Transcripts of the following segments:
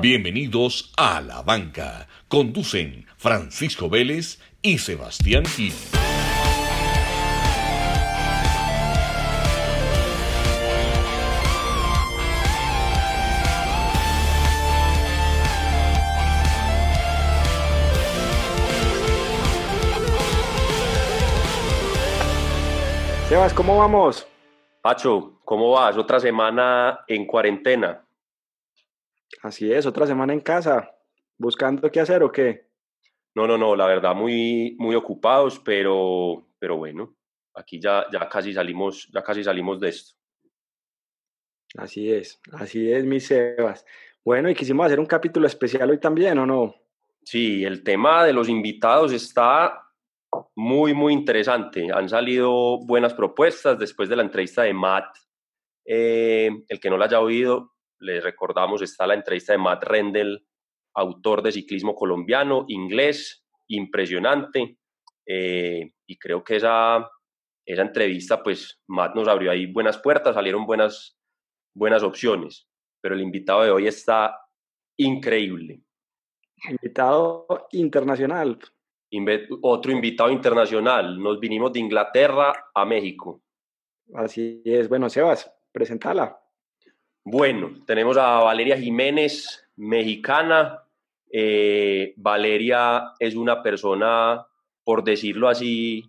Bienvenidos a La Banca. Conducen Francisco Vélez y Sebastián Gil. Sebas, ¿cómo vamos? Pacho, ¿cómo vas? Otra semana en cuarentena. Así es, otra semana en casa. ¿Buscando qué hacer o qué? No, no, no, la verdad muy, muy ocupados, pero, pero bueno, aquí ya, ya casi salimos, ya casi salimos de esto. Así es, así es, mi Sebas. Bueno, y quisimos hacer un capítulo especial hoy también, ¿o no? Sí, el tema de los invitados está muy, muy interesante. Han salido buenas propuestas después de la entrevista de Matt. Eh, el que no la haya oído, les recordamos, está la entrevista de Matt Rendell, autor de ciclismo colombiano, inglés, impresionante. Eh, y creo que esa, esa entrevista, pues Matt nos abrió ahí buenas puertas, salieron buenas, buenas opciones. Pero el invitado de hoy está increíble. Invitado internacional otro invitado internacional. Nos vinimos de Inglaterra a México. Así es. Bueno, Sebas, presentala. Bueno, tenemos a Valeria Jiménez, mexicana. Eh, Valeria es una persona, por decirlo así,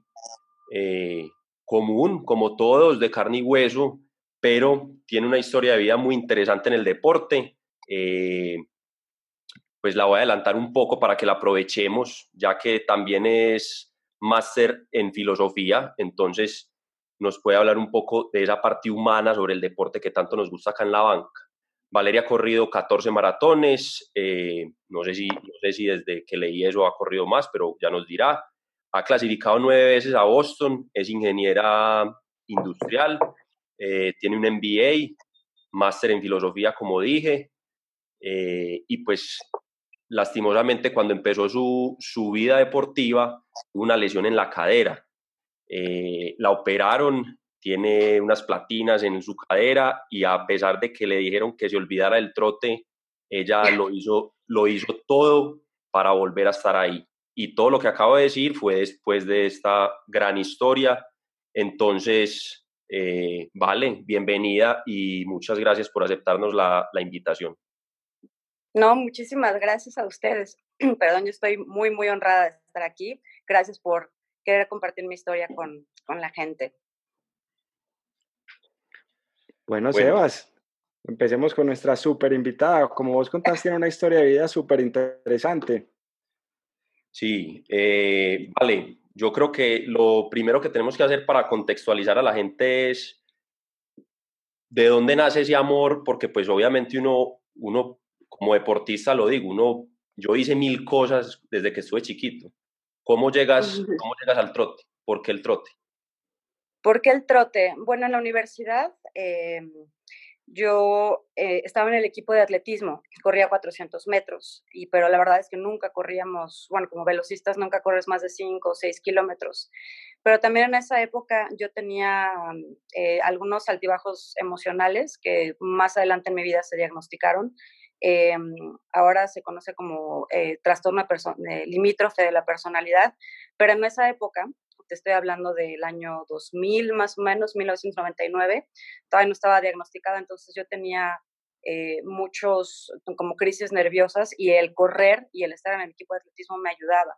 eh, común, como todos, de carne y hueso, pero tiene una historia de vida muy interesante en el deporte. Eh, pues la voy a adelantar un poco para que la aprovechemos, ya que también es máster en filosofía, entonces nos puede hablar un poco de esa parte humana sobre el deporte que tanto nos gusta acá en la banca. Valeria ha corrido 14 maratones, eh, no, sé si, no sé si desde que leí eso ha corrido más, pero ya nos dirá. Ha clasificado nueve veces a Boston, es ingeniera industrial, eh, tiene un MBA, máster en filosofía, como dije, eh, y pues lastimosamente cuando empezó su, su vida deportiva, tuvo una lesión en la cadera. Eh, la operaron, tiene unas platinas en su cadera y a pesar de que le dijeron que se olvidara del trote, ella lo hizo, lo hizo todo para volver a estar ahí. Y todo lo que acabo de decir fue después de esta gran historia. Entonces, eh, vale, bienvenida y muchas gracias por aceptarnos la, la invitación. No, muchísimas gracias a ustedes. Perdón, yo estoy muy, muy honrada de estar aquí. Gracias por querer compartir mi historia con, con la gente. Bueno, Sebas, empecemos con nuestra súper invitada. Como vos contaste, tiene una historia de vida súper interesante. Sí, eh, vale. Yo creo que lo primero que tenemos que hacer para contextualizar a la gente es de dónde nace ese amor, porque pues obviamente uno, uno como deportista lo digo, uno, yo hice mil cosas desde que estuve chiquito. ¿Cómo llegas, cómo llegas al trote? ¿Por qué el trote? ¿Por qué el trote? Bueno, en la universidad em, yo eh, estaba en el equipo de atletismo, corría 400 metros, y, pero la verdad es que nunca corríamos, bueno, como velocistas nunca corres más de 5 o 6 kilómetros. Pero también en esa época yo tenía eh, algunos altibajos emocionales que más adelante en mi vida se diagnosticaron eh, ahora se conoce como eh, trastorno eh, limítrofe de la personalidad, pero en esa época, te estoy hablando del año 2000 más o menos, 1999, todavía no estaba diagnosticada, entonces yo tenía eh, muchos como crisis nerviosas y el correr y el estar en el equipo de atletismo me ayudaba.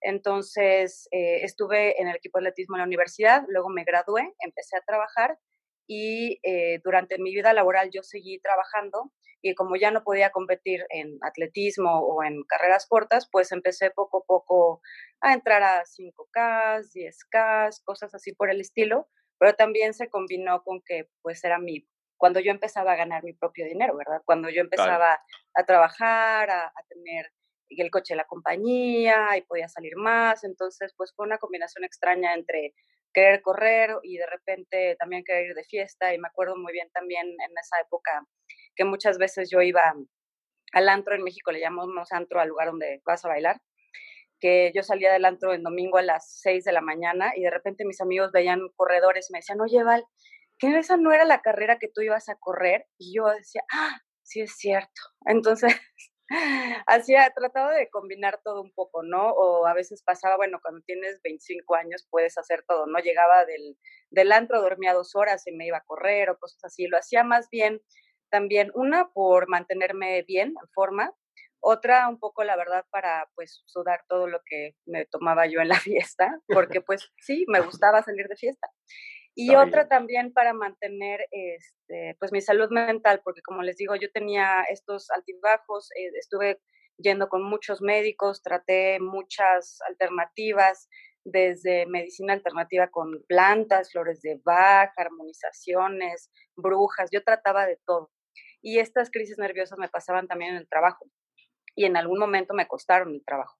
Entonces estuve en el equipo de atletismo en la universidad, luego me gradué, empecé a trabajar y durante mi vida laboral yo seguí trabajando y como ya no podía competir en atletismo o en carreras cortas, pues empecé poco a poco a entrar a 5K, 10K, cosas así por el estilo, pero también se combinó con que pues era mi, cuando yo empezaba a ganar mi propio dinero, ¿verdad? Cuando yo empezaba a trabajar, a, a tener el coche de la compañía y podía salir más, entonces pues fue una combinación extraña entre querer correr y de repente también querer ir de fiesta y me acuerdo muy bien también en esa época que muchas veces yo iba al antro en México, le llamamos antro al lugar donde vas a bailar, que yo salía del antro el domingo a las 6 de la mañana y de repente mis amigos veían corredores me decían, oye Val, ¿qué esa no era la carrera que tú ibas a correr? Y yo decía, ah, sí es cierto. Entonces, hacía, trataba de combinar todo un poco, ¿no? O a veces pasaba, bueno, cuando tienes 25 años puedes hacer todo, ¿no? Llegaba del, del antro, dormía dos horas y me iba a correr o cosas así. Lo hacía más bien también, una, por mantenerme bien, en forma, otra un poco, la verdad, para pues sudar todo lo que me tomaba yo en la fiesta, porque pues sí, me gustaba salir de fiesta. Y otra también para mantener este, pues mi salud mental, porque como les digo, yo tenía estos altibajos, eh, estuve yendo con muchos médicos, traté muchas alternativas, desde medicina alternativa con plantas, flores de Bach, armonizaciones, brujas, yo trataba de todo. Y estas crisis nerviosas me pasaban también en el trabajo y en algún momento me costaron el trabajo.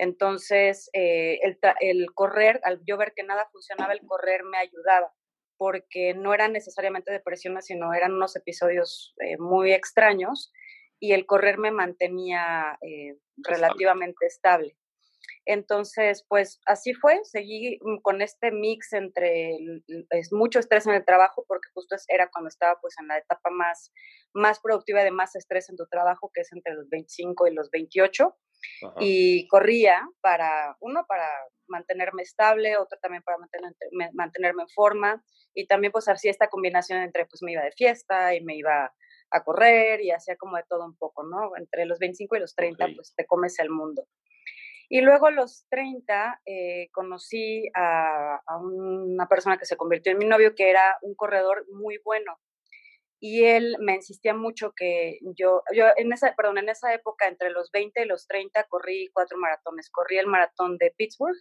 Entonces, eh, el, correr, al yo ver que nada funcionaba, el correr me ayudaba, porque no eran necesariamente depresiones, sino eran unos episodios eh, muy extraños y el correr me mantenía eh, relativamente estable. Entonces, pues así fue, seguí mm, con este mix entre es mucho estrés en el trabajo, porque justo era cuando estaba pues en la etapa más, más productiva de más estrés en tu trabajo, que es entre los 25 y los 28, y corría para, uno, para mantenerme estable, otro también para mantenerme, mantenerme en forma, y también pues hacía esta combinación entre pues me iba de fiesta y me iba a correr y hacía como de todo un poco, ¿no? Entre los 25 y los 30 pues te comes el mundo. Y luego a los 30 eh, conocí a, una persona que se convirtió en mi novio, que era un corredor muy bueno. Y él me insistía mucho que yo, yo en esa, perdón, en esa época, entre los 20 y los 30, corrí cuatro maratones. Corrí el maratón de Pittsburgh,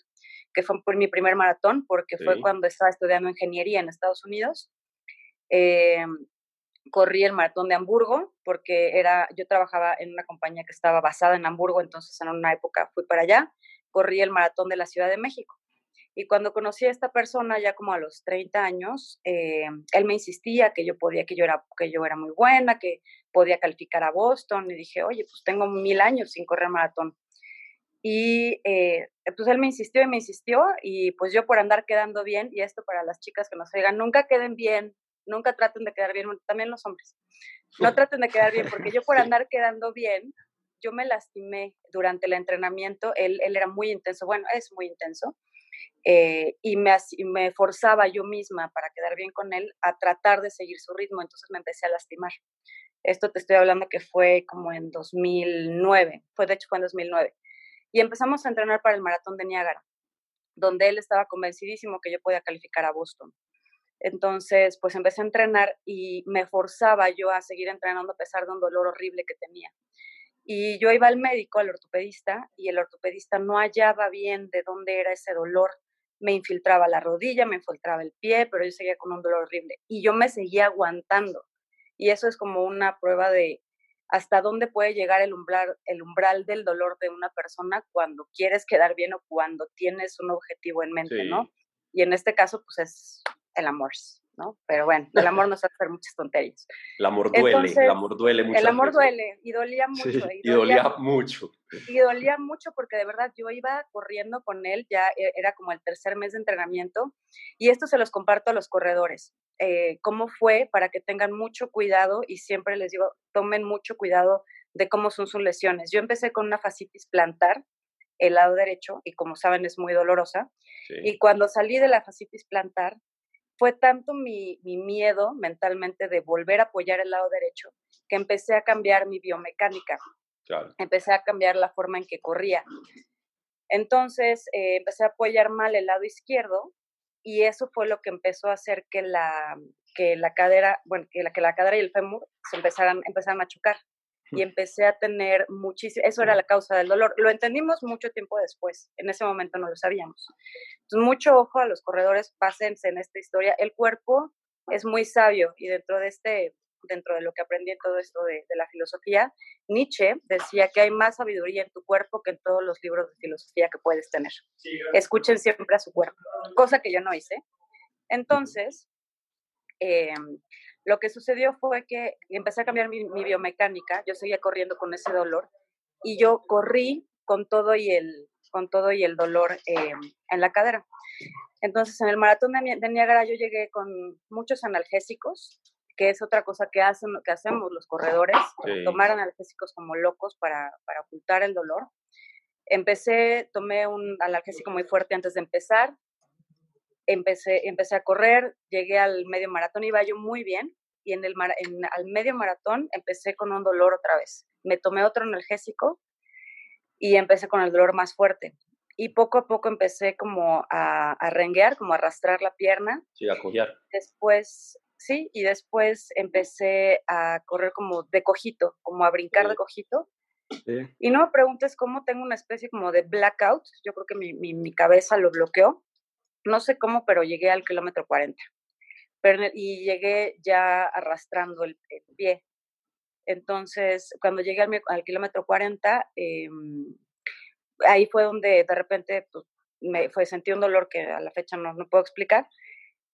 que fue mi primer maratón, porque fue cuando estaba estudiando ingeniería en Estados Unidos. Eh, corrí el maratón de Hamburgo porque era, yo trabajaba en una compañía que estaba basada en Hamburgo, entonces en una época fui para allá, corrí el maratón de la Ciudad de México. Y cuando conocí a esta persona, ya como a los 30 años, eh, él me insistía que yo podía, que yo, era, que yo era muy buena, que podía calificar a Boston. Y dije, oye, pues tengo mil años sin correr maratón. Y eh, pues él me insistió y me insistió. Y pues yo por andar quedando bien, y esto para las chicas que nos oigan, nunca queden bien nunca traten de quedar bien, también los hombres, no traten de quedar bien, porque yo por andar quedando bien, yo me lastimé durante el entrenamiento, él, él era muy intenso, bueno, es muy intenso, eh, y me, me forzaba yo misma para quedar bien con él a tratar de seguir su ritmo, entonces me empecé a lastimar. Esto te estoy hablando que fue como en 2009, fue de hecho fue en 2009. Y empezamos a entrenar para el maratón de Niágara, donde él estaba convencidísimo que yo podía calificar a Boston. Entonces, pues empecé a entrenar y me forzaba yo a seguir entrenando a pesar de un dolor horrible que tenía. Y yo iba al médico, al ortopedista, y el ortopedista no hallaba bien de dónde era ese dolor. Me infiltraba la rodilla, me infiltraba el pie, pero yo seguía con un dolor horrible. Y yo me seguía aguantando. Y eso es como una prueba de hasta dónde puede llegar el umbral, el umbral del dolor de una persona cuando quieres quedar bien o cuando tienes un objetivo en mente, ¿no? Y en este caso, pues es el amor, ¿no? Pero bueno, el amor nos hace hacer muchas tonterías. El amor duele, el amor duele mucho. El amor duele y dolía mucho. y, dolía, mucho. Y dolía mucho porque de verdad yo iba corriendo con él, ya e, era como el tercer mes de entrenamiento, y esto se los comparto a los corredores. Eh, cómo fue para que tengan mucho cuidado y siempre les digo, tomen mucho cuidado de cómo son sus lesiones. Yo empecé con una fascitis plantar, el lado derecho, y como saben es muy dolorosa. Y cuando salí de la fascitis plantar, fue tanto mi, miedo mentalmente de volver a apoyar el lado derecho que empecé a cambiar mi biomecánica. Empecé a cambiar la forma en que corría. Entonces eh, empecé a apoyar mal el lado izquierdo y eso fue lo que empezó a hacer que la, que la cadera, bueno, que la, que la cadera y el fémur se empezaran, empezaran a chocar y empecé a tener muchísimo, eso era la causa del dolor. Lo entendimos mucho tiempo después, en ese momento no lo sabíamos. Entonces, mucho ojo a los corredores, pásense en esta historia. El cuerpo es muy sabio y dentro de este dentro de lo que aprendí en todo esto de, de, la filosofía, Nietzsche decía que hay más sabiduría en tu cuerpo que en todos los libros de filosofía que puedes tener. Escuchen siempre a su cuerpo, cosa que yo no hice. Entonces, eh, lo que sucedió fue que empecé a cambiar mi, biomecánica, yo seguía corriendo con ese dolor y yo corrí con todo y el, con todo y el dolor eh, en la cadera. Entonces, en el maratón de, Niágara yo llegué con muchos analgésicos, que es otra cosa que, hacen, que hacemos los corredores, tomar analgésicos como locos para, para ocultar el dolor. Empecé, tomé un analgésico muy fuerte antes de empezar, empecé, empecé a correr, llegué al medio maratón, iba yo muy bien, y en el en, al medio maratón empecé con un dolor otra vez. Me tomé otro analgésico y empecé con el dolor más fuerte. Y poco a poco empecé como a, a renguear, como a arrastrar la pierna. Sí, a cojear. Después, sí, y después empecé a correr como de cojito, como a brincar de cojito. Sí. Y no me preguntes cómo tengo una especie como de blackout. Yo creo que mi, mi, mi cabeza lo bloqueó. No sé cómo, pero llegué al kilómetro 40 y llegué ya arrastrando el, pie. Entonces, cuando llegué al, kilómetro 40, em, ahí fue donde de repente pues, me sentí un dolor que a la fecha no, no puedo explicar.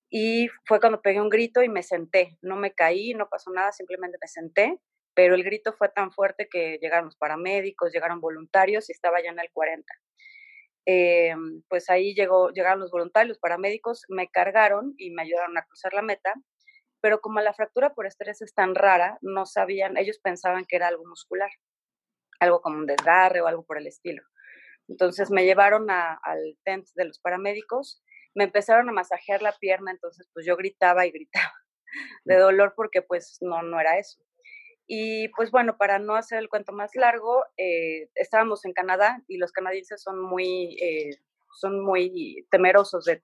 Y fue cuando pegué un grito y me senté. No me caí, no pasó nada, simplemente me senté. Pero el grito fue tan fuerte que llegaron los paramédicos, llegaron voluntarios y estaba ya en el 40. Eh, pues ahí llegó, llegaron los voluntarios, los paramédicos, me cargaron y me ayudaron a cruzar la meta, pero como la fractura por estrés es tan rara, no sabían, ellos pensaban que era algo muscular, algo como un desgarre o algo por el estilo. Entonces me llevaron al tent de los paramédicos, me empezaron a masajear la pierna, entonces pues yo gritaba y gritaba de dolor porque pues no, no era eso. Y pues bueno, para no hacer el cuento más largo, eh, estábamos en Canadá y los canadienses son muy, eh, son muy temerosos de,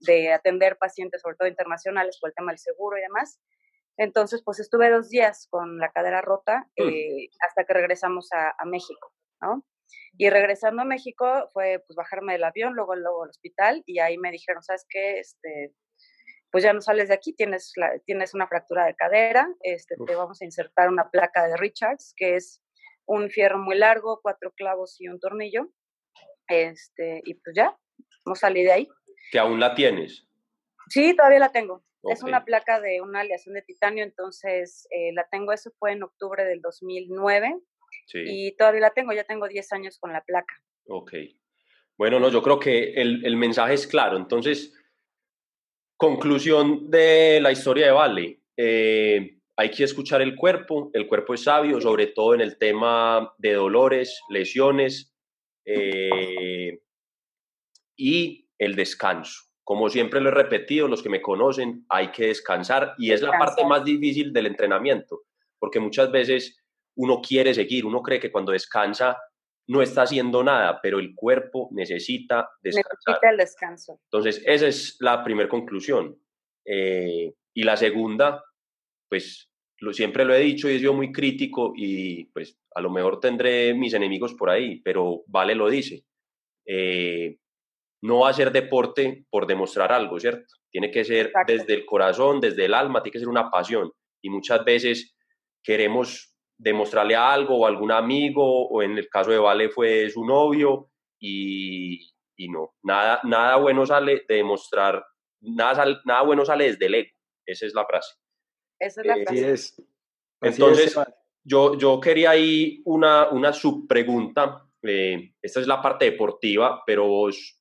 de, atender pacientes, sobre todo internacionales, por el tema del seguro y demás. Entonces, pues estuve dos días con la cadera rota mm. eh, hasta que regresamos a, a, México, ¿no? Y regresando a México fue pues bajarme del avión, luego, luego al hospital y ahí me dijeron, ¿sabes qué? Este, pues ya no sales de aquí, tienes, tienes una fractura de cadera, este, te vamos a insertar una placa de Richards, que es un fierro muy largo, cuatro clavos y un tornillo, este, y pues ya, no salí de ahí. ¿Que aún la tienes? Sí, todavía la tengo. Es una placa de una aleación de titanio, entonces eh, la tengo, eso fue en octubre del 2009, sí. y todavía la tengo, ya tengo 10 años con la placa. Ok. Bueno, no, yo creo que el, el mensaje es claro, entonces Conclusión de la historia de Vale. Eh, hay que escuchar el cuerpo, el cuerpo es sabio, sobre todo en el tema de dolores, lesiones eh, y el descanso. Como siempre lo he repetido, los que me conocen, hay que descansar y es la parte más difícil del entrenamiento, porque muchas veces uno quiere seguir, uno cree que cuando descansa no está haciendo nada, pero el cuerpo necesita descansar. Necesita el descanso. Entonces, esa es la primera conclusión. Eh, y la segunda, pues lo, siempre lo he dicho y he sido muy crítico y pues a lo mejor tendré mis enemigos por ahí, pero Vale lo dice. Eh, no hacer deporte por demostrar algo, ¿cierto? Tiene que ser desde el corazón, desde el alma, tiene que ser una pasión. Y muchas veces queremos demostrarle a algo o a algún amigo, o en el caso de Vale fue su novio, y, y no, nada, nada bueno sale de demostrar, nada, nada bueno sale desde el ego, esa es la frase. Esa es la eh, frase. entonces, yo, yo quería ahí una, una subpregunta, eh, esta es la parte deportiva, pero vos,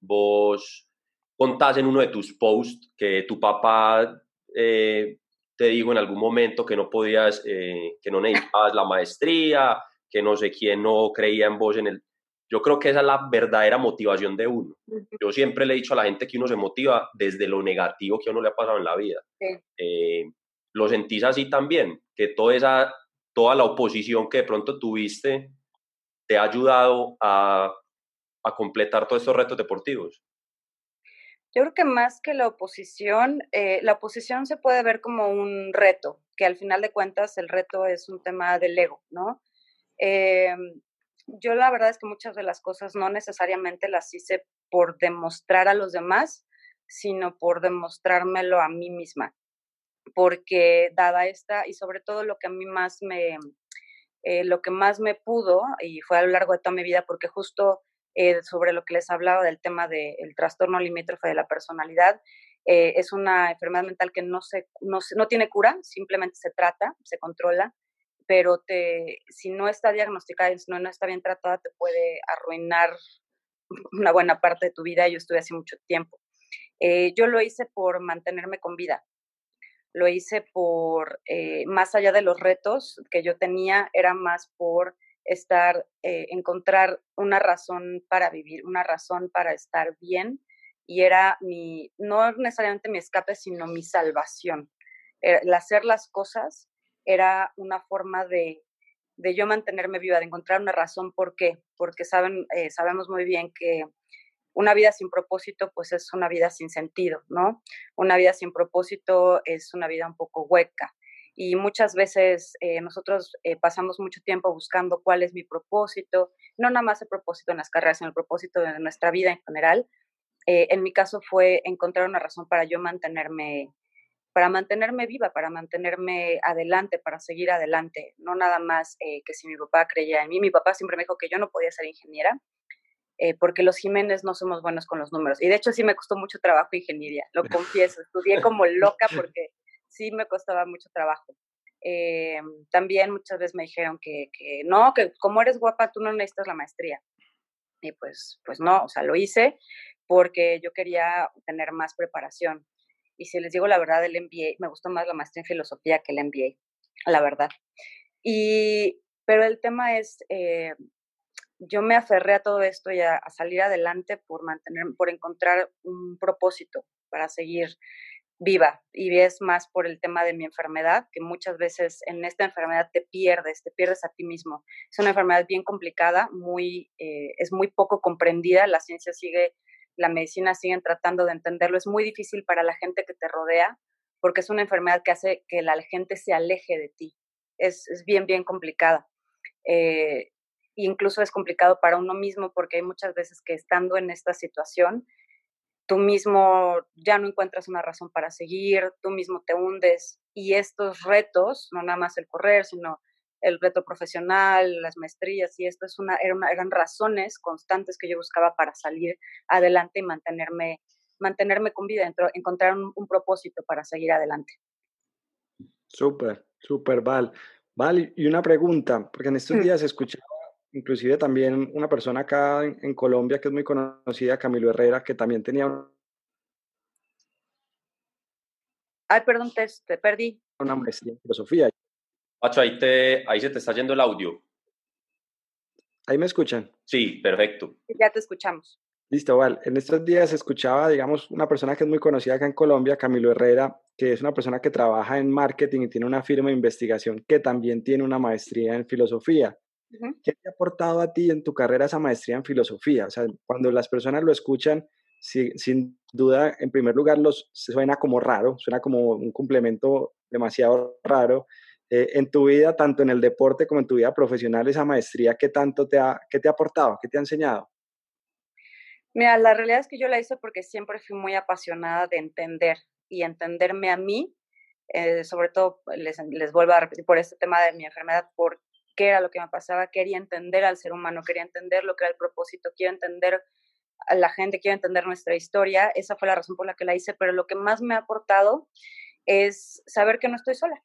vos contás en uno de tus posts que tu papá eh, te digo en algún momento que no podías, eh, que no necesitabas la maestría, que no sé quién no creía en vos en el... Yo creo que esa es la verdadera motivación de uno. Yo siempre le he dicho a la gente que uno se motiva desde lo negativo que a uno le ha pasado en la vida. Eh, ¿Lo sentís así también? Que toda, esa, toda la oposición que de pronto tuviste te ha ayudado a, a completar todos estos retos deportivos. Yo creo que más que la oposición, eh, la oposición se puede ver como un reto, que al final de cuentas el reto es un tema del ego, ¿no? Eh, yo la verdad es que muchas de las cosas no necesariamente las hice por demostrar a los demás, sino por demostrármelo a mí misma. Porque dada esta, y sobre todo lo que a mí más me, eh, lo que más me pudo, y fue a lo largo de toda mi vida, porque justo eh, sobre lo que les hablaba del tema del trastorno limítrofe de la personalidad. Eh, es una enfermedad mental que no, se, no, no, tiene cura, simplemente se trata, se controla, pero te, si no está diagnosticada si no, no está bien tratada, te puede arruinar una buena parte de tu vida. Yo estuve hace mucho tiempo. Eh, yo lo hice por mantenerme con vida. lo hice por, más allá de los retos que yo tenía, era más por estar, eh, encontrar una razón para vivir, una razón para estar bien y era mi, no necesariamente mi escape, sino mi salvación. El hacer las cosas era una forma de, de yo mantenerme viva, de encontrar una razón por qué, porque saben, eh, sabemos muy bien que una vida sin propósito, pues es una vida sin sentido, ¿no? Una vida sin propósito es una vida un poco hueca. Y muchas veces eh, nosotros eh, pasamos mucho tiempo buscando cuál es mi propósito, no nada más el propósito en las carreras, sino el propósito de nuestra vida en general. Eh, en mi caso fue encontrar una razón para yo mantenerme, para mantenerme viva, para mantenerme adelante, para seguir adelante. No nada más que si mi papá creía en mí. Mi papá siempre me dijo que yo no podía ser ingeniera, eh, porque los Jiménez no somos buenos con los números. Y de hecho sí me costó mucho trabajo ingeniería, lo confieso. Estudié como loca porque sí me costaba mucho trabajo. Eh, también muchas veces me dijeron que, que, no, que como eres guapa tú no necesitas la maestría. Y pues, pues no, o sea, lo hice porque yo quería tener más preparación. Y si les digo la verdad, el MBA, me gustó más la maestría en filosofía que el MBA, la verdad. Y, pero el tema es, eh, yo me aferré a todo esto y a, salir adelante por mantener, por encontrar un propósito para seguir viva. Y es más por el tema de mi enfermedad, que muchas veces en esta enfermedad te pierdes, te pierdes a ti mismo. Es una enfermedad bien complicada, muy, eh, es muy poco comprendida, la ciencia sigue, la medicina siguen tratando de entenderlo, es muy difícil para la gente que te rodea, porque es una enfermedad que hace que la gente se aleje de ti. Es, es bien, bien complicada. Eh, incluso es complicado para uno mismo porque hay muchas veces que estando en esta situación, tú mismo ya no encuentras una razón para seguir, tú mismo te hundes y estos retos, no nada más el correr, sino el reto profesional, las maestrías y esto es una, eran razones constantes que yo buscaba para salir adelante y mantenerme, mantenerme con vida, encontrar un, propósito para seguir adelante. Súper, súper, Val. Val, y una pregunta, porque en estos mm. días escuchaba inclusive también una persona acá en, Colombia que es muy conocida, Camilo Herrera, que también tenía Ay, perdón, te, perdí. Una maestría en filosofía. Pacho, ahí, te, ahí se te está yendo el audio. ¿Ahí me escuchan? Sí, perfecto. Ya te escuchamos. Listo, Val. En estos días escuchaba, digamos, una persona que es muy conocida acá en Colombia, Camilo Herrera, que es una persona que trabaja en marketing y tiene una firma de investigación que también tiene una maestría en filosofía. ¿Qué te ha aportado a ti en tu carrera esa maestría en filosofía? O sea, cuando las personas lo escuchan, sin duda, en primer lugar, los, suena como raro, suena como un complemento demasiado raro. Eh, en tu vida, tanto en el deporte como en tu vida profesional, esa maestría, ¿qué tanto te ha, qué te ha aportado? ¿Qué te ha enseñado? Mira, la realidad es que yo la hice porque siempre fui muy apasionada de entender y entenderme a mí, eh, sobre todo, les, les vuelvo a repetir por este tema de mi enfermedad, por qué era lo que me pasaba, quería entender al ser humano, quería entender lo que era el propósito, quiero entender a la gente, quiero entender nuestra historia. Esa fue la razón por la que la hice, pero lo que más me ha aportado es saber que no estoy sola,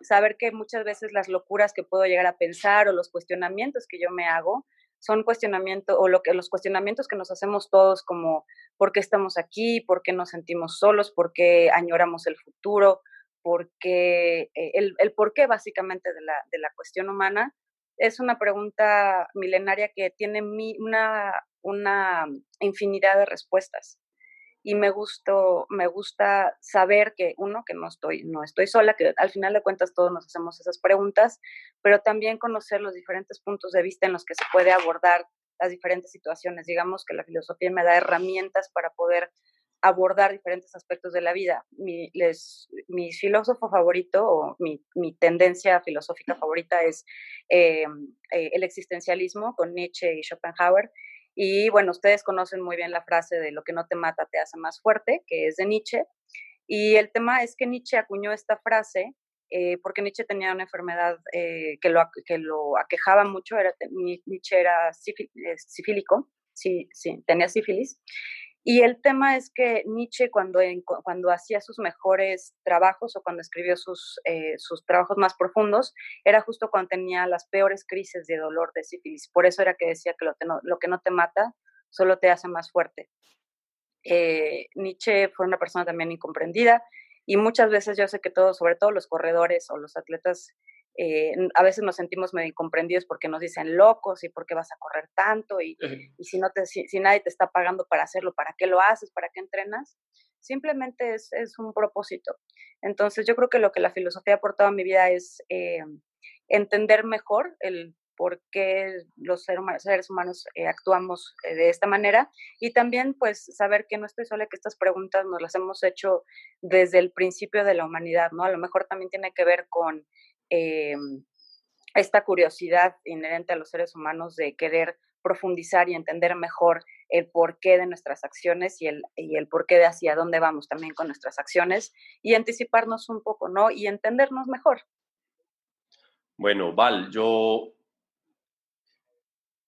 saber que muchas veces las locuras que puedo llegar a pensar o los cuestionamientos que yo me hago son cuestionamientos o lo que los cuestionamientos que nos hacemos todos como por qué estamos aquí, por qué nos sentimos solos, por qué añoramos el futuro, porque eh, el, el porqué básicamente de la, de la cuestión humana es una pregunta milenaria que tiene mi, una, una infinidad de respuestas. Y me, gustó, me gusta saber que, uno, que no estoy, no estoy sola, que al final de cuentas todos nos hacemos esas preguntas, pero también conocer los diferentes puntos de vista en los que se puede abordar las diferentes situaciones. Digamos que la filosofía me da herramientas para poder abordar diferentes aspectos de la vida. Mi, les, mi filósofo favorito o mi, mi, tendencia filosófica favorita es eh, eh, el existencialismo con Nietzsche y Schopenhauer. Y bueno, ustedes conocen muy bien la frase de lo que no te mata te hace más fuerte, que es de Nietzsche. Y el tema es que Nietzsche acuñó esta frase eh, porque Nietzsche tenía una enfermedad que, lo, que lo aquejaba mucho, era, Nietzsche era sifílico, sí, sí, tenía sífilis, y el tema es que Nietzsche cuando, cuando hacía sus mejores trabajos o cuando escribió sus, eh, sus trabajos más profundos, era justo cuando tenía las peores crisis de dolor de sífilis. Por eso era que decía que lo, que no te mata solo te hace más fuerte. Eh, Nietzsche fue una persona también incomprendida Y muchas veces yo sé que todos, sobre todo los corredores o los atletas, eh, a veces nos sentimos medio incomprendidos porque nos dicen locos y por qué vas a correr tanto y, y si, no te, si, nadie te está pagando para hacerlo, ¿para qué lo haces? ¿Para qué entrenas? Simplemente es, es un propósito. Entonces yo creo que lo que la filosofía ha aportado a mi vida es eh, entender mejor el por qué los seres humanos eh, actuamos eh, de esta manera y también pues saber que no estoy sola, que estas preguntas nos las hemos hecho desde el principio de la humanidad, ¿no? A lo mejor también tiene que ver con esta curiosidad inherente a los seres humanos de querer profundizar y entender mejor el porqué de nuestras acciones y el, y el porqué de hacia dónde vamos también con nuestras acciones y anticiparnos un poco, ¿no? Y entendernos mejor. Bueno, Val, yo...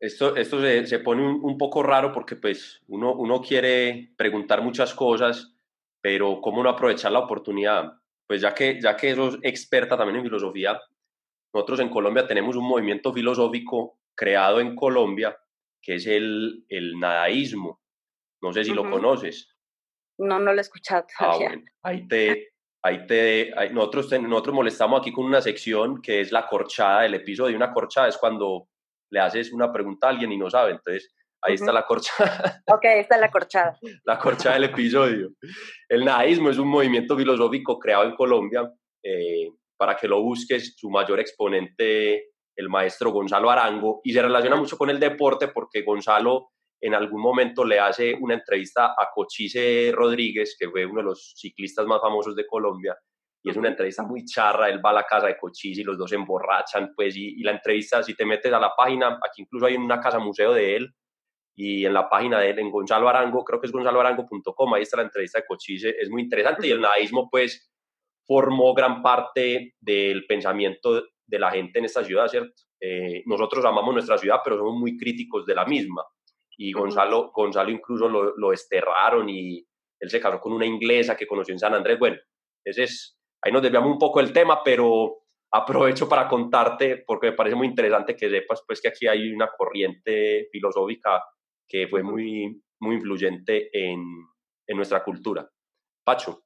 Esto, esto se, pone un, poco raro porque pues uno, uno quiere preguntar muchas cosas, pero ¿cómo no aprovechar la oportunidad? Pues ya que, ya que sos experta también en filosofía, nosotros en Colombia tenemos un movimiento filosófico creado en Colombia que es el, el nadaísmo. No sé si lo conoces. No, no lo he escuchado Ah, bueno. Ahí te, ahí te, nosotros, nosotros molestamos aquí con una sección que es la corchada del episodio. Una corchada es cuando le haces una pregunta a alguien y no sabe. Entonces, ahí está la corchada. Ok, ahí está la corchada. la corchada del episodio. El nadaísmo es un movimiento filosófico creado en Colombia. Eh, para que lo busques, su mayor exponente el maestro Gonzalo Arango, y se relaciona mucho con el deporte porque Gonzalo en algún momento le hace una entrevista a Cochise Rodríguez, que fue uno de los ciclistas más famosos de Colombia, y es una entrevista muy charra, él va a la casa de Cochise y los dos se emborrachan, pues, y, la entrevista, si te metes a la página, aquí incluso hay una casa museo de él, y en la página de él, en Gonzalo Arango, creo que es gonzaloarango.com, ahí está la entrevista de Cochise, es muy interesante, y el nadaísmo, pues, formó gran parte del pensamiento de la gente en esta ciudad, ¿cierto? Eh, nosotros amamos nuestra ciudad, pero somos muy críticos de la misma. Y Gonzalo, Gonzalo incluso lo, lo desterraron y él se casó con una inglesa que conoció en San Andrés. Bueno, ese es, ahí nos desviamos un poco del tema, pero aprovecho para contarte, porque me parece muy interesante que sepas pues, que aquí hay una corriente filosófica que fue muy, muy influyente en, en nuestra cultura. Pacho.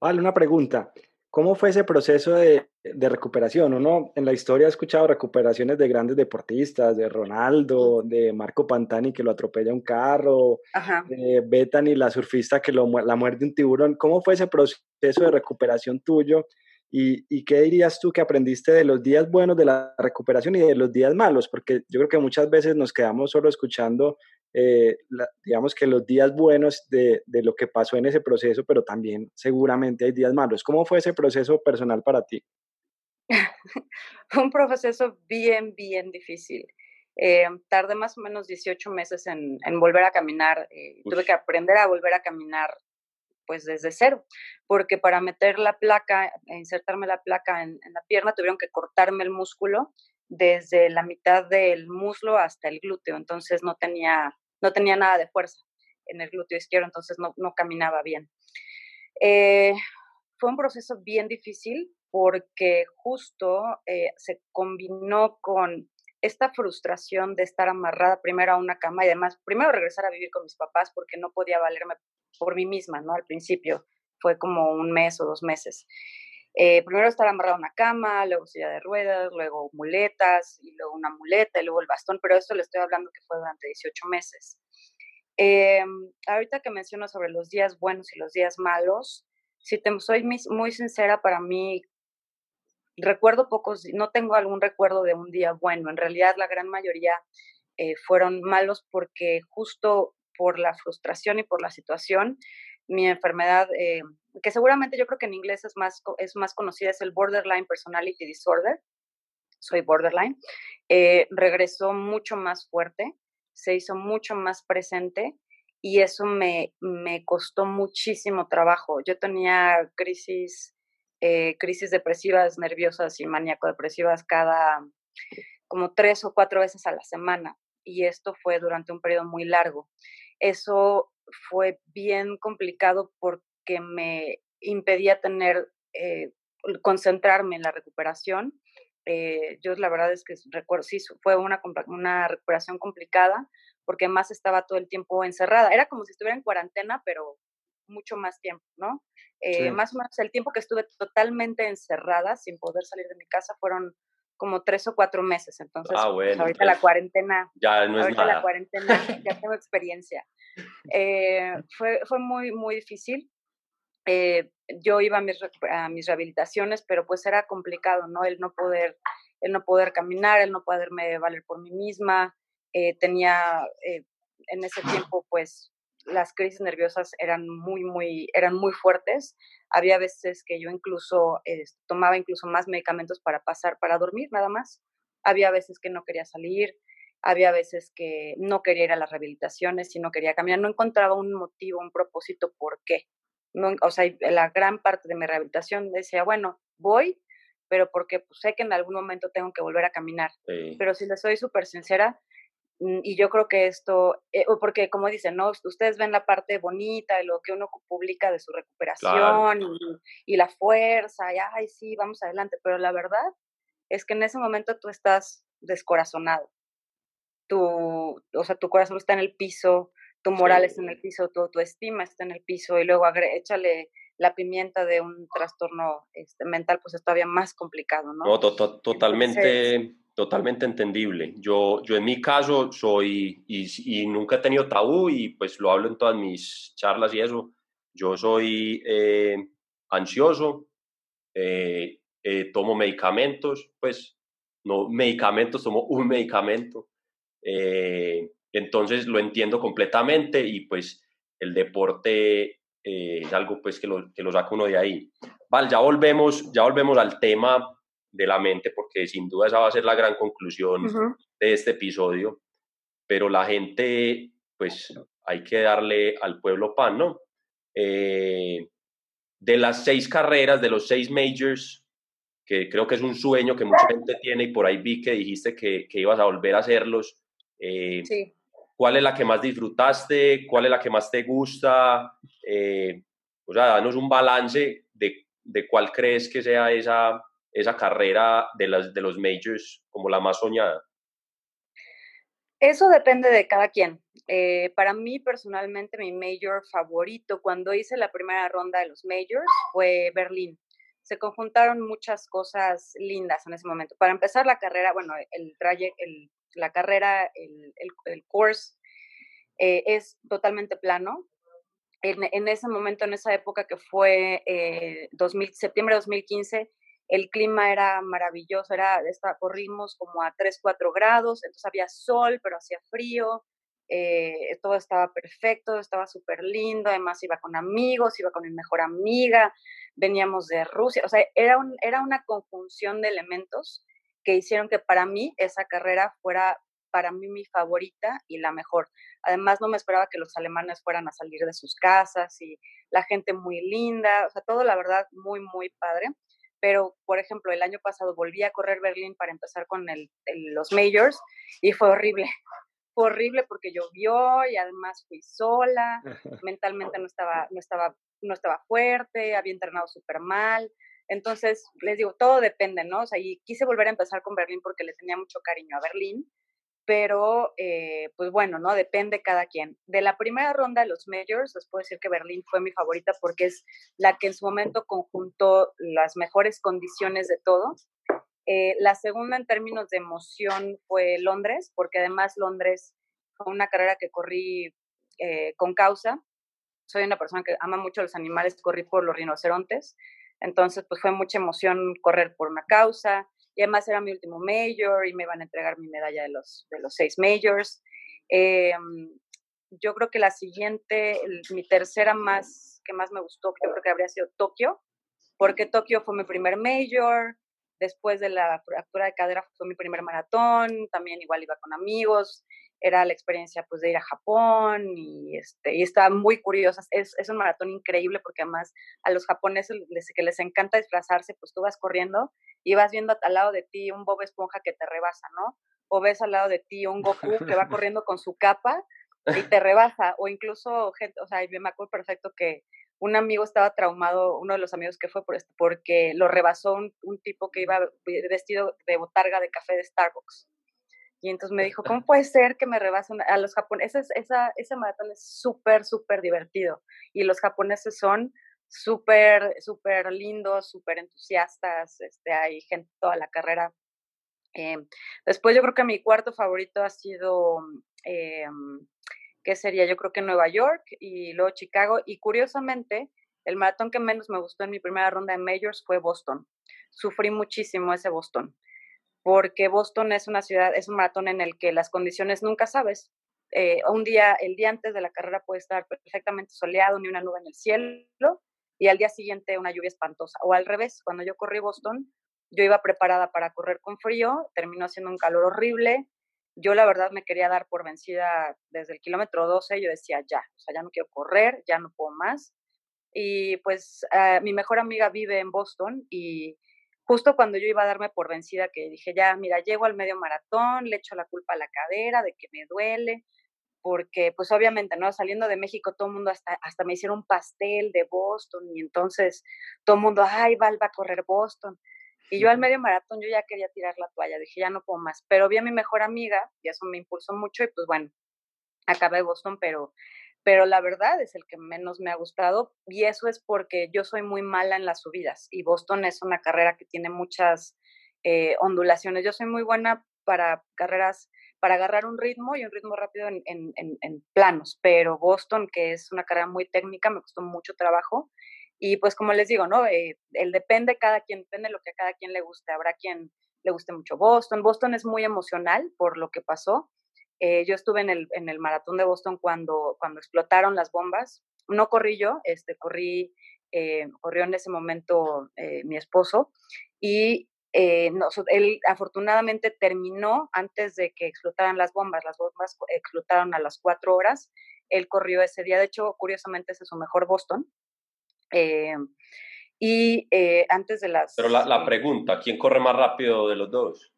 Vale, una pregunta. ¿Cómo fue ese proceso de, recuperación? Uno en la historia ha escuchado recuperaciones de grandes deportistas, de Ronaldo, de Marco Pantani que lo atropella un carro, de Bethany, la surfista que lo, la muerde un tiburón. ¿Cómo fue ese proceso de recuperación tuyo? ¿Y, ¿Y, qué dirías tú que aprendiste de los días buenos de la recuperación y de los días malos? Porque yo creo que muchas veces nos quedamos solo escuchando eh, digamos que los días buenos de, de, lo que pasó en ese proceso, pero también seguramente hay días malos. ¿Cómo fue ese proceso personal para ti? Un proceso bien, bien difícil. Eh, tardé más o menos 18 meses en, en volver a caminar. Eh, tuve que aprender a volver a caminar pues desde cero, porque para meter la placa, insertarme la placa en, la pierna, tuvieron que cortarme el músculo desde la mitad del muslo hasta el glúteo, entonces no tenía, no tenía nada de fuerza en el glúteo izquierdo, entonces no, no caminaba bien. Eh, fue un proceso bien difícil porque justo eh, se combinó con esta frustración de estar amarrada primero a una cama y además primero regresar a vivir con mis papás porque no podía valerme por mí misma, ¿no? Al principio fue como un mes o dos meses. Eh, primero estar amarrado a una cama, luego silla de ruedas, luego muletas, y luego una muleta, y luego el bastón, pero esto le estoy hablando que fue durante 18 meses. Eh, ahorita que menciono sobre los días buenos y los días malos, si te soy muy sincera, para mí recuerdo pocos, no tengo algún recuerdo de un día bueno. En realidad, la gran mayoría eh, fueron malos porque justo por la frustración y por la situación, mi enfermedad, eh, que seguramente yo creo que en inglés es más, es más conocida, es el Borderline Personality Disorder, soy borderline, eh, regresó mucho más fuerte, se hizo mucho más presente y eso me, me costó muchísimo trabajo. Yo tenía crisis, eh, crisis depresivas, nerviosas y maníaco-depresivas cada como tres o cuatro veces a la semana y esto fue durante un periodo muy largo. Eso fue bien complicado porque me impedía tener, eh, concentrarme en la recuperación. Eh, yo la verdad es que recuerdo, sí, fue una, una recuperación complicada porque más estaba todo el tiempo encerrada. Era como si estuviera en cuarentena, pero mucho más tiempo, ¿no? Eh, más o menos el tiempo que estuve totalmente encerrada, sin poder salir de mi casa, fueron como tres o cuatro meses. Entonces, ah, pues, ahorita la cuarentena. Ya no es ahorita la cuarentena, ya tengo experiencia. Eh, fue, fue muy, muy difícil. Eh, yo iba a mis, a mis rehabilitaciones, pero pues era complicado, ¿no? El no poder, el no poder caminar, el no poderme valer por mí misma. Eh, tenía en ese tiempo, pues, las crisis nerviosas eran muy, muy, eran muy fuertes. Había veces que yo incluso tomaba incluso más medicamentos para pasar, para dormir nada más. Había veces que no quería salir, había veces que no quería ir a las rehabilitaciones y no quería caminar. No encontraba un motivo, un propósito por qué. No, o sea, la gran parte de mi rehabilitación decía, bueno, voy, pero porque pues, sé que en algún momento tengo que volver a caminar. Pero si les soy súper sincera, y yo creo que esto, eh, porque como dicen, ¿no? Ustedes ven la parte bonita de lo que uno publica de su recuperación y, y, la fuerza, y ay, sí, vamos adelante, pero la verdad es que en ese momento tú estás descorazonado tu, o sea, tu corazón está en el piso, tu moral está en el piso, tu, tu estima está en el piso y luego échale la pimienta de un trastorno este, mental, pues es todavía más complicado, ¿no? No, totalmente, totalmente entendible. Yo, yo en mi caso soy, y, y, nunca he tenido tabú y pues lo hablo en todas mis charlas y eso, yo soy eh, ansioso, eh, eh, tomo medicamentos, pues no medicamentos, tomo un medicamento, eh, entonces lo entiendo completamente y pues el deporte eh, es algo pues que lo, que lo saca uno de ahí. Vale, ya volvemos, ya volvemos al tema de la mente porque sin duda esa va a ser la gran conclusión de este episodio, pero la gente pues hay que darle al pueblo pan, ¿no? Eh, de las seis carreras, de los seis majors, que creo que es un sueño que mucha gente tiene y por ahí vi que dijiste que, que ibas a volver a hacerlos, eh, sí. ¿Cuál es la que más disfrutaste? ¿Cuál es la que más te gusta? Eh, o sea, danos un balance de, de, cuál crees que sea esa, esa carrera de, las, de los majors como la más soñada. Eso depende de cada quien. Eh, para mí personalmente mi major favorito cuando hice la primera ronda de los majors fue Berlín. Se conjuntaron muchas cosas lindas en ese momento. Para empezar la carrera, bueno, el, el la carrera, el, el, course eh, es totalmente plano. En, en, ese momento, en esa época que fue eh, 2000, septiembre de 2015, el clima era maravilloso, era, corrimos como a 3, 4 grados, entonces había sol, pero hacía frío, eh, todo estaba perfecto, estaba súper lindo, además iba con amigos, iba con mi mejor amiga, veníamos de Rusia, o sea, era, un, era una conjunción de elementos que hicieron que para mí esa carrera fuera para mí mi favorita y la mejor. Además, no me esperaba que los alemanes fueran a salir de sus casas y la gente muy linda, o sea, todo la verdad muy, muy padre. Pero, por ejemplo, el año pasado volví a correr Berlín para empezar con el, los majors y fue horrible. Fue horrible porque llovió y además fui sola, mentalmente no estaba, no estaba, no estaba fuerte, había entrenado súper mal. Entonces, les digo, todo depende, ¿no? O sea, y quise volver a empezar con Berlín porque le tenía mucho cariño a Berlín, pero eh, pues bueno, ¿no? Depende cada quien. De la primera ronda de los majors, les puedo decir que Berlín fue mi favorita porque es la que en su momento conjuntó las mejores condiciones de todo. Eh, la segunda en términos de emoción fue Londres, porque además Londres fue una carrera que corrí eh, con causa. Soy una persona que ama mucho los animales, corrí por los rinocerontes. Entonces, pues fue mucha emoción correr por una causa. Y además era mi último major y me iban a entregar mi medalla de los, de los seis majors. Em, yo creo que la siguiente, mi tercera más, que más me gustó, yo creo que habría sido Tokio, porque Tokio fue mi primer major, después de la fractura de cadera fue mi primer maratón, también igual iba con amigos, era la experiencia pues de ir a Japón y, este, y estaba muy curiosa. Es, es un maratón increíble porque además a los japoneses les, que les encanta disfrazarse, pues tú vas corriendo y vas viendo al lado de ti un Bob Esponja que te rebasa, ¿no? O ves al lado de ti un Goku que va corriendo con su capa y te rebasa, o incluso gente, o sea, me acuerdo perfecto que un amigo estaba traumado, uno de los amigos que fue por esto, porque lo rebasó un, un tipo que iba vestido de botarga de café de Starbucks Y entonces me dijo, ¿cómo puede ser que me rebasen a los japoneses? Esa, ese maratón es súper, súper divertido. Y los japoneses son súper, súper lindos, súper entusiastas. Este, hay gente toda la carrera. Eh, después yo creo que mi cuarto favorito ha sido, eh, ¿qué sería? Yo creo que Nueva York y luego Chicago. Y curiosamente, el maratón que menos me gustó en mi primera ronda de majors fue Boston. Sufrí muchísimo ese Boston porque Boston es una ciudad, es un maratón en el que las condiciones nunca sabes. Eh, un día, el día antes de la carrera puede estar perfectamente soleado, ni una nube en el cielo, y al día siguiente una lluvia espantosa. O al revés, cuando yo corrí Boston, yo iba preparada para correr con frío, terminó haciendo un calor horrible. Yo la verdad me quería dar por vencida desde el kilómetro 12, yo decía ya, o sea, ya no quiero correr, ya no puedo más. Y pues ah, mi mejor amiga vive en Boston y justo cuando yo iba a darme por vencida, que dije, ya, mira, llego al medio maratón, le echo la culpa a la cadera de que me duele, porque pues obviamente, ¿no? Saliendo de México, todo el mundo hasta, hasta me hicieron un pastel de Boston y entonces todo el mundo, ay, va, va a correr Boston. Y yo al medio maratón yo ya quería tirar la toalla, dije, ya no puedo más. Pero vi a mi mejor amiga y eso me impulsó mucho y pues bueno, acabé Boston, pero pero la verdad es el que menos me ha gustado y eso es porque yo soy muy mala en las subidas y Boston es una carrera que tiene muchas eh, ondulaciones. Yo soy muy buena para carreras, para agarrar un ritmo y un ritmo rápido en, planos, pero Boston, que es una carrera muy técnica, me costó mucho trabajo y pues como les digo, ¿no? Eh, el depende cada quien, depende de lo que a cada quien le guste. Habrá quien le guste mucho Boston. Boston es muy emocional por lo que pasó eh, yo estuve en el, en el maratón de Boston cuando, cuando explotaron las bombas. No corrí yo, este, corrí, eh, corrió en ese momento eh, mi esposo y él afortunadamente terminó antes de que explotaran las bombas. Las bombas explotaron a las cuatro horas. Él corrió ese día, de hecho, curiosamente, ese es su mejor Boston. y antes de las... Pero la, la pregunta, ¿quién corre más rápido de los dos?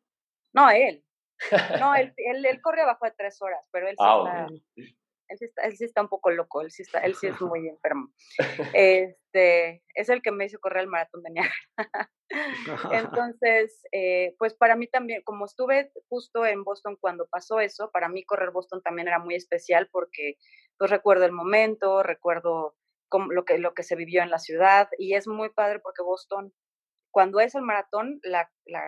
No, él. No, él, él, él corre abajo de tres horas, pero él sí, ah, está, él, sí está, él sí está un poco loco, él sí, está, él sí es muy enfermo. Este, es el que me hizo correr el maratón de Niagara. Entonces, eh, pues para mí también, como estuve justo en Boston cuando pasó eso, para mí correr Boston también era muy especial porque pues recuerdo el momento, recuerdo lo, que, lo que se vivió en la ciudad y es muy padre porque Boston cuando es el maratón, la, la,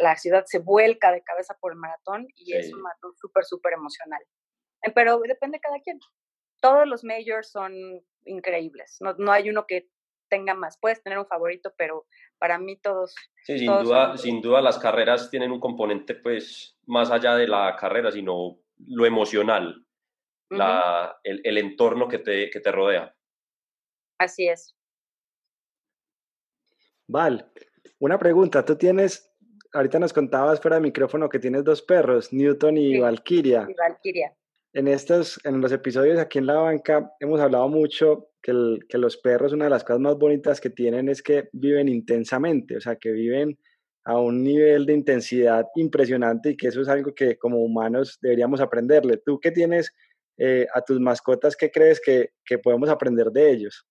la, ciudad se vuelca de cabeza por el maratón y es un maratón súper, súper emocional. Eh, pero depende de cada quien. Todos los majors son increíbles. No, no hay uno que tenga más. Puedes tener un favorito, pero para mí todos. Sí, sin, duda, sin duda las carreras tienen un componente, pues, más allá de la carrera, sino lo emocional, la, el, el, entorno que te, que te rodea. Así es. Val, una pregunta. Tú tienes, ahorita nos contabas fuera de micrófono que tienes dos perros, Newton y Valkyria. Y Valkyria. En estos, en los episodios aquí en la banca hemos hablado mucho que, que los perros, una de las cosas más bonitas que tienen es que viven intensamente, o sea, que viven a un nivel de intensidad impresionante y que eso es algo que como humanos deberíamos aprenderle. Tú que tienes eh, a tus mascotas, ¿qué crees que, que podemos aprender de ellos?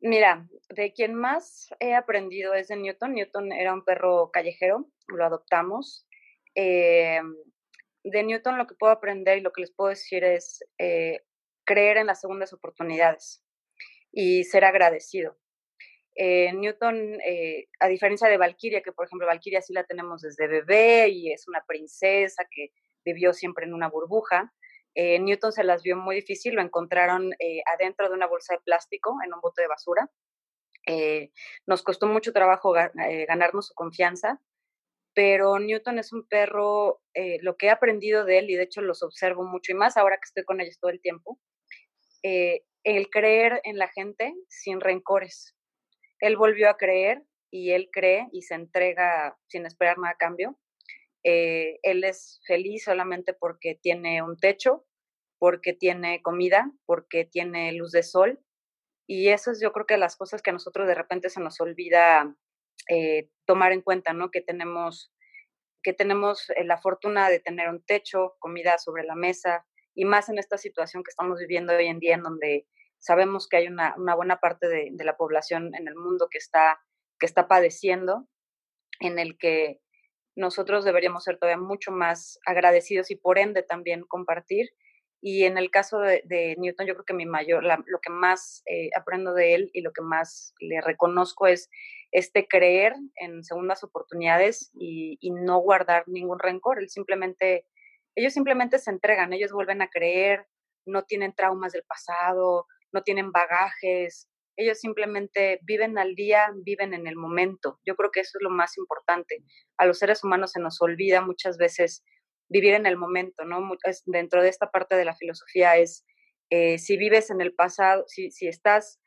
Mira, de quien más he aprendido es de Newton. Newton era un perro callejero, lo adoptamos. Eh, de Newton lo que puedo aprender y lo que les puedo decir es eh, creer en las segundas oportunidades y ser agradecido. Eh, Newton, a diferencia de Valkyria, que por ejemplo Valkyria sí la tenemos desde bebé y es una princesa que vivió siempre en una burbuja, eh, Newton se las vio muy difícil, lo encontraron eh, adentro de una bolsa de plástico en un bote de basura. Eh, nos costó mucho trabajo ganarnos su confianza, pero Newton es un perro, lo que he aprendido de él, y de hecho los observo mucho y más ahora que estoy con ellos todo el tiempo, el creer en la gente sin rencores. Él volvió a creer y él cree y se entrega sin esperar nada a cambio. él es feliz solamente porque tiene un techo, porque tiene comida, porque tiene luz de sol. Y eso es yo creo que las cosas que a nosotros de repente se nos olvida eh, tomar en cuenta, ¿no? Que tenemos, que tenemos eh, la fortuna de tener un techo, comida sobre la mesa, y más en esta situación que estamos viviendo hoy en día, en donde sabemos que hay una, una buena parte de, de, la población en el mundo que está, que está padeciendo, en el que nosotros deberíamos ser todavía mucho más agradecidos y por ende también compartir. Y en el caso de, Newton, yo creo que mi mayor, lo que más eh, aprendo de él y lo que más le reconozco es este creer en segundas oportunidades y, y, no guardar ningún rencor. Él simplemente, ellos simplemente se entregan, ellos vuelven a creer, no tienen traumas del pasado, no tienen bagajes, ellos simplemente viven al día, viven en el momento. Yo creo que eso es lo más importante. A los seres humanos se nos olvida muchas veces vivir en el momento, ¿no? Dentro de esta parte de la filosofía es, eh, si vives en el pasado, si, si estás...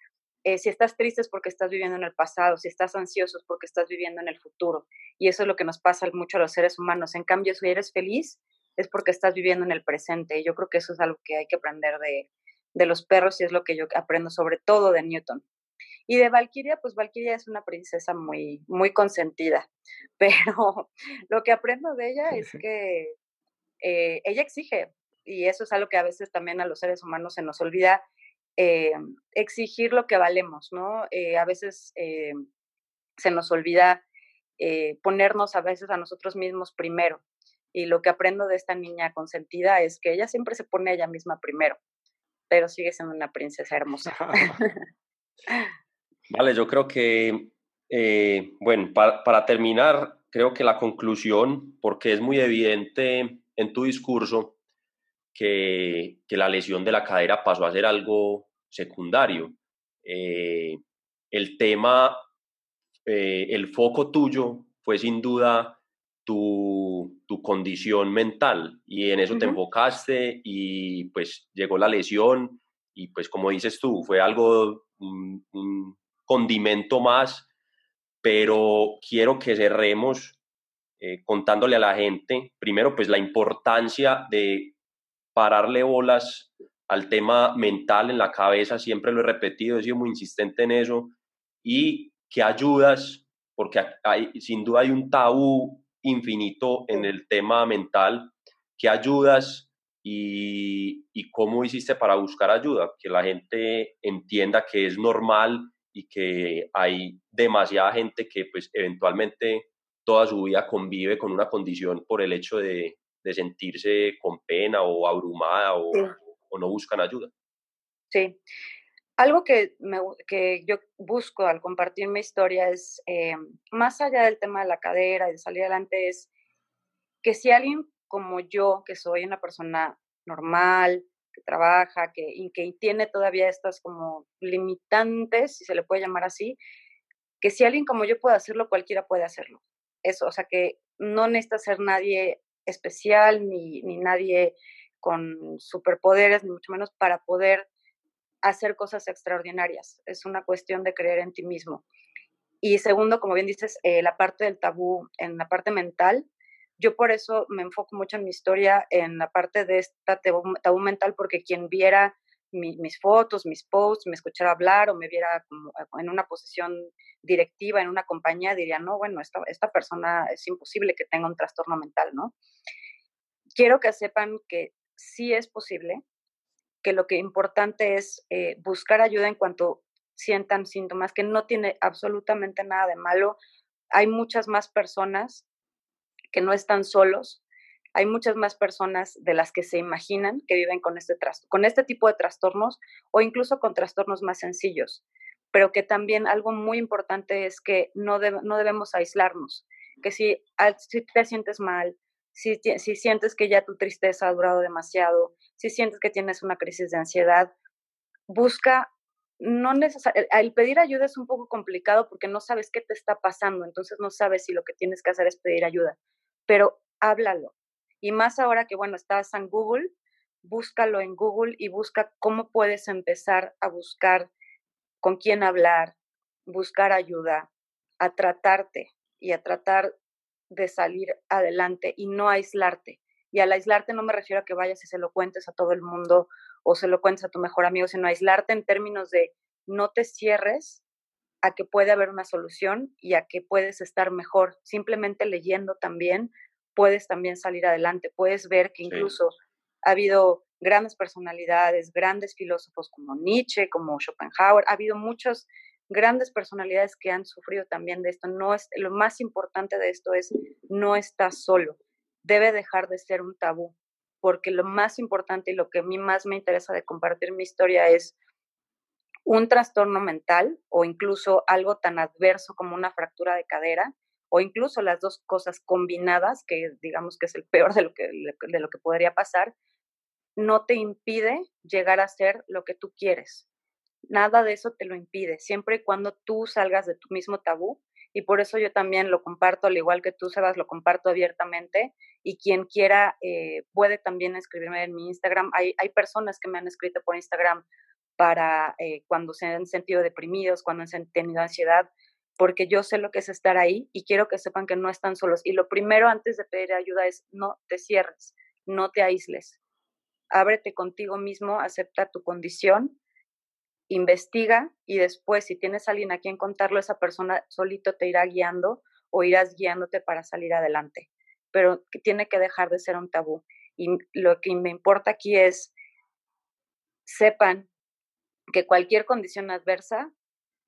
Eh, si estás triste es porque estás viviendo en el pasado, si estás ansioso es porque estás viviendo en el futuro. Y eso es lo que nos pasa mucho a los seres humanos. En cambio, si eres feliz, es porque estás viviendo en el presente. Y yo creo que eso es algo que hay que aprender de, de los perros y es lo que yo aprendo sobre todo de Newton. Y de Valkyria, pues Valkyria es una princesa muy, muy consentida, pero lo que aprendo de ella es que eh, ella exige, y eso es algo que a veces también a los seres humanos se nos olvida, eh, exigir lo que valemos, ¿no? Eh, a veces se nos olvida ponernos a veces a nosotros mismos primero. Y lo que aprendo de esta niña consentida es que ella siempre se pone a ella misma primero pero sigue siendo una princesa hermosa. vale, yo creo que, bueno, para, terminar, creo que la conclusión, porque es muy evidente en tu discurso que, la lesión de la cadera pasó a ser algo secundario. Eh, el tema, eh, el foco tuyo fue sin duda tu, condición mental y en eso te enfocaste y pues llegó la lesión y pues como dices tú, fue algo, un, condimento más, pero quiero que cerremos eh, contándole a la gente, primero pues la importancia de pararle bolas al tema mental en la cabeza, siempre lo he repetido, he sido muy insistente en eso, y que ayudas, porque sin duda hay un tabú infinito en el tema mental. ¿Qué ayudas y, cómo hiciste para buscar ayuda? Que la gente entienda que es normal y que hay demasiada gente que pues eventualmente toda su vida convive con una condición por el hecho de, sentirse con pena o abrumada o, o no buscan ayuda. Sí, algo que, que yo busco al compartir mi historia es, eh, más allá del tema de la cadera y de salir adelante, es que si alguien como yo, que soy una persona normal, que trabaja, que, y que tiene todavía estas como limitantes, si se le puede llamar así, que si alguien como yo puede hacerlo, cualquiera puede hacerlo. Eso, o sea, que no necesita ser nadie especial ni, ni nadie con superpoderes, ni mucho menos para poder hacer cosas extraordinarias. Es una cuestión de creer en ti mismo. Y segundo, como bien dices, eh, la parte del tabú, en la parte mental, yo por eso me enfoco mucho en mi historia, en la parte de esta tabú, mental, porque quien viera mis fotos, mis posts, me escuchara hablar o me viera como eh, en una posición directiva en una compañía, diría, no, bueno, esta, esta persona es imposible que tenga un trastorno mental, ¿no? Quiero que sepan que sí es posible, que lo que importante es eh, buscar ayuda en cuanto sientan síntomas, que no tiene absolutamente nada de malo. Hay muchas más personas que no están solos, hay muchas más personas de las que se imaginan que viven con este, con este tipo de trastornos o incluso con trastornos más sencillos, pero que también algo muy importante es que no, no debemos aislarnos, que si, si te sientes mal, si, si sientes que ya tu tristeza ha durado demasiado, si sientes que tienes una crisis de ansiedad, busca, no el pedir ayuda es un poco complicado porque no sabes qué te está pasando, entonces no sabes si lo que tienes que hacer es pedir ayuda, pero háblalo. Y más ahora que, bueno, estás en Google, búscalo en Google y busca cómo puedes empezar a buscar con quién hablar, buscar ayuda, a tratarte y a tratar de salir adelante y no aislarte. Y al aislarte no me refiero a que vayas y se lo cuentes a todo el mundo o se lo cuentes a tu mejor amigo, sino aislarte en términos de no te cierres a que puede haber una solución y a que puedes estar mejor. Simplemente leyendo también puedes también salir adelante. Puedes ver que incluso ha habido grandes personalidades, grandes filósofos como Nietzsche, como Schopenhauer, ha habido muchos grandes personalidades que han sufrido también de esto. No es, lo más importante de esto es no estás solo. Debe dejar de ser un tabú, porque lo más importante y lo que a mí más me interesa de compartir mi historia es un trastorno mental o incluso algo tan adverso como una fractura de cadera o incluso las dos cosas combinadas, que digamos que es el peor de lo que, de lo que podría pasar, no te impide llegar a ser lo que tú quieres. Nada de eso te lo impide, siempre y cuando tú salgas de tu mismo tabú. Y por eso yo también lo comparto, al igual que tú, Sebas, lo comparto abiertamente. Y quien quiera eh, puede también escribirme en mi Instagram. Hay, hay personas que me han escrito por Instagram para eh, cuando se han sentido deprimidos, cuando han tenido ansiedad, porque yo sé lo que es estar ahí y quiero que sepan que no están solos. Y lo primero antes de pedir ayuda es no te cierres, no te aísles ábrete contigo mismo, acepta tu condición, investiga y después si tienes a alguien a quien contarlo, esa persona solito te irá guiando o irás guiándote para salir adelante. Pero tiene que dejar de ser un tabú. Y lo que me importa aquí es, sepan que cualquier condición adversa,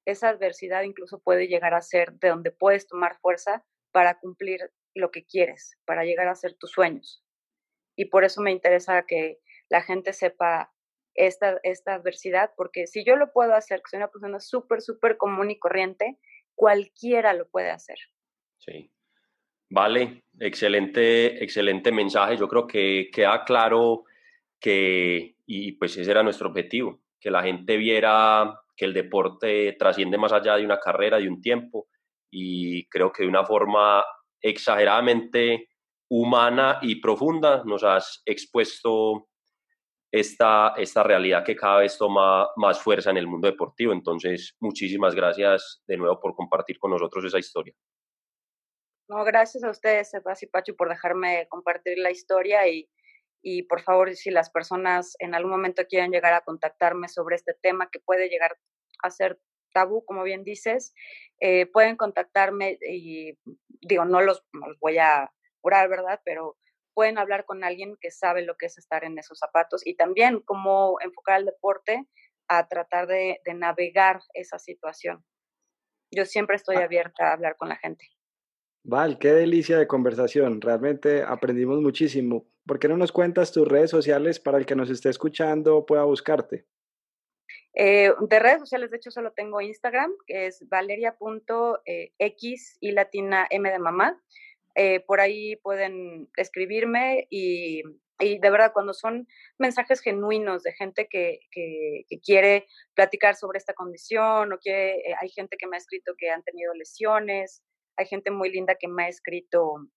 esa adversidad incluso puede llegar a ser de donde puedes tomar fuerza para cumplir lo que quieres, para llegar a ser tus sueños. Y por eso me interesa que la gente sepa esta, esta adversidad, porque si yo lo puedo hacer, que soy una persona súper, súper común y corriente, cualquiera lo puede hacer. Sí. Vale, excelente, excelente mensaje. Yo creo que queda claro que, y pues ese era nuestro objetivo, que la gente viera que el deporte trasciende más allá de una carrera, de un tiempo, y creo que de una forma exageradamente humana y profunda nos has expuesto esta, esta realidad que cada vez toma más fuerza en el mundo deportivo. Entonces, muchísimas gracias de nuevo por compartir con nosotros esa historia. No, gracias a ustedes, Sebas y Pacho, por dejarme compartir la historia y, y por favor, si las personas en algún momento quieren llegar a contactarme sobre este tema que puede llegar a ser tabú, como bien dices, eh, pueden contactarme y digo, no los, no los voy a curar, ¿verdad? Pero pueden hablar con alguien que sabe lo que es estar en esos zapatos y también cómo enfocar el deporte a tratar de, navegar esa situación. Yo siempre estoy ah. abierta a hablar con la gente. Val, qué delicia de conversación. Realmente aprendimos muchísimo. ¿Por qué no nos cuentas tus redes sociales para el que nos esté escuchando pueda buscarte? Eh, de redes sociales, de hecho, solo tengo Instagram, que es valeria.x y latina m de mamá. Eh, por ahí pueden escribirme y, de verdad cuando son mensajes genuinos de gente que, quiere platicar sobre esta condición o que eh, hay gente que me ha escrito que han tenido lesiones, hay gente muy linda que me ha escrito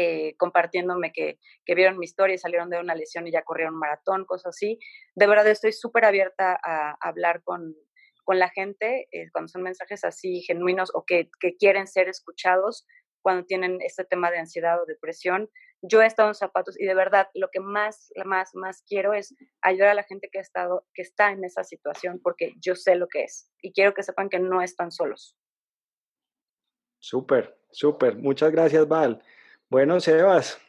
eh, compartiéndome que, vieron mi historia y salieron de una lesión y ya corrieron un maratón, cosas así. De verdad estoy súper abierta a, hablar con, la gente cuando son mensajes así genuinos o que, que quieren ser escuchados cuando tienen este tema de ansiedad o depresión. Yo he estado en zapatos y de verdad lo que más, más, más quiero es ayudar a la gente que ha estado, que está en esa situación porque yo sé lo que es y quiero que sepan que no están solos. Súper, súper. Muchas gracias, Val. Bueno, Sebas,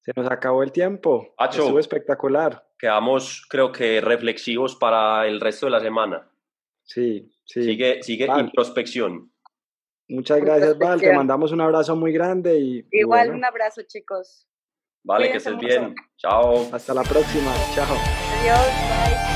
se nos acabó el tiempo. Estuvo espectacular. Quedamos, creo que, reflexivos para el resto de la semana. Sí, sí. Sigue, sigue introspección. Muchas gracias, Val. Te mandamos un abrazo muy grande. y Igual un abrazo, chicos. Vale, que estés bien. Chao. Hasta la próxima. Chao. Adiós. Bye.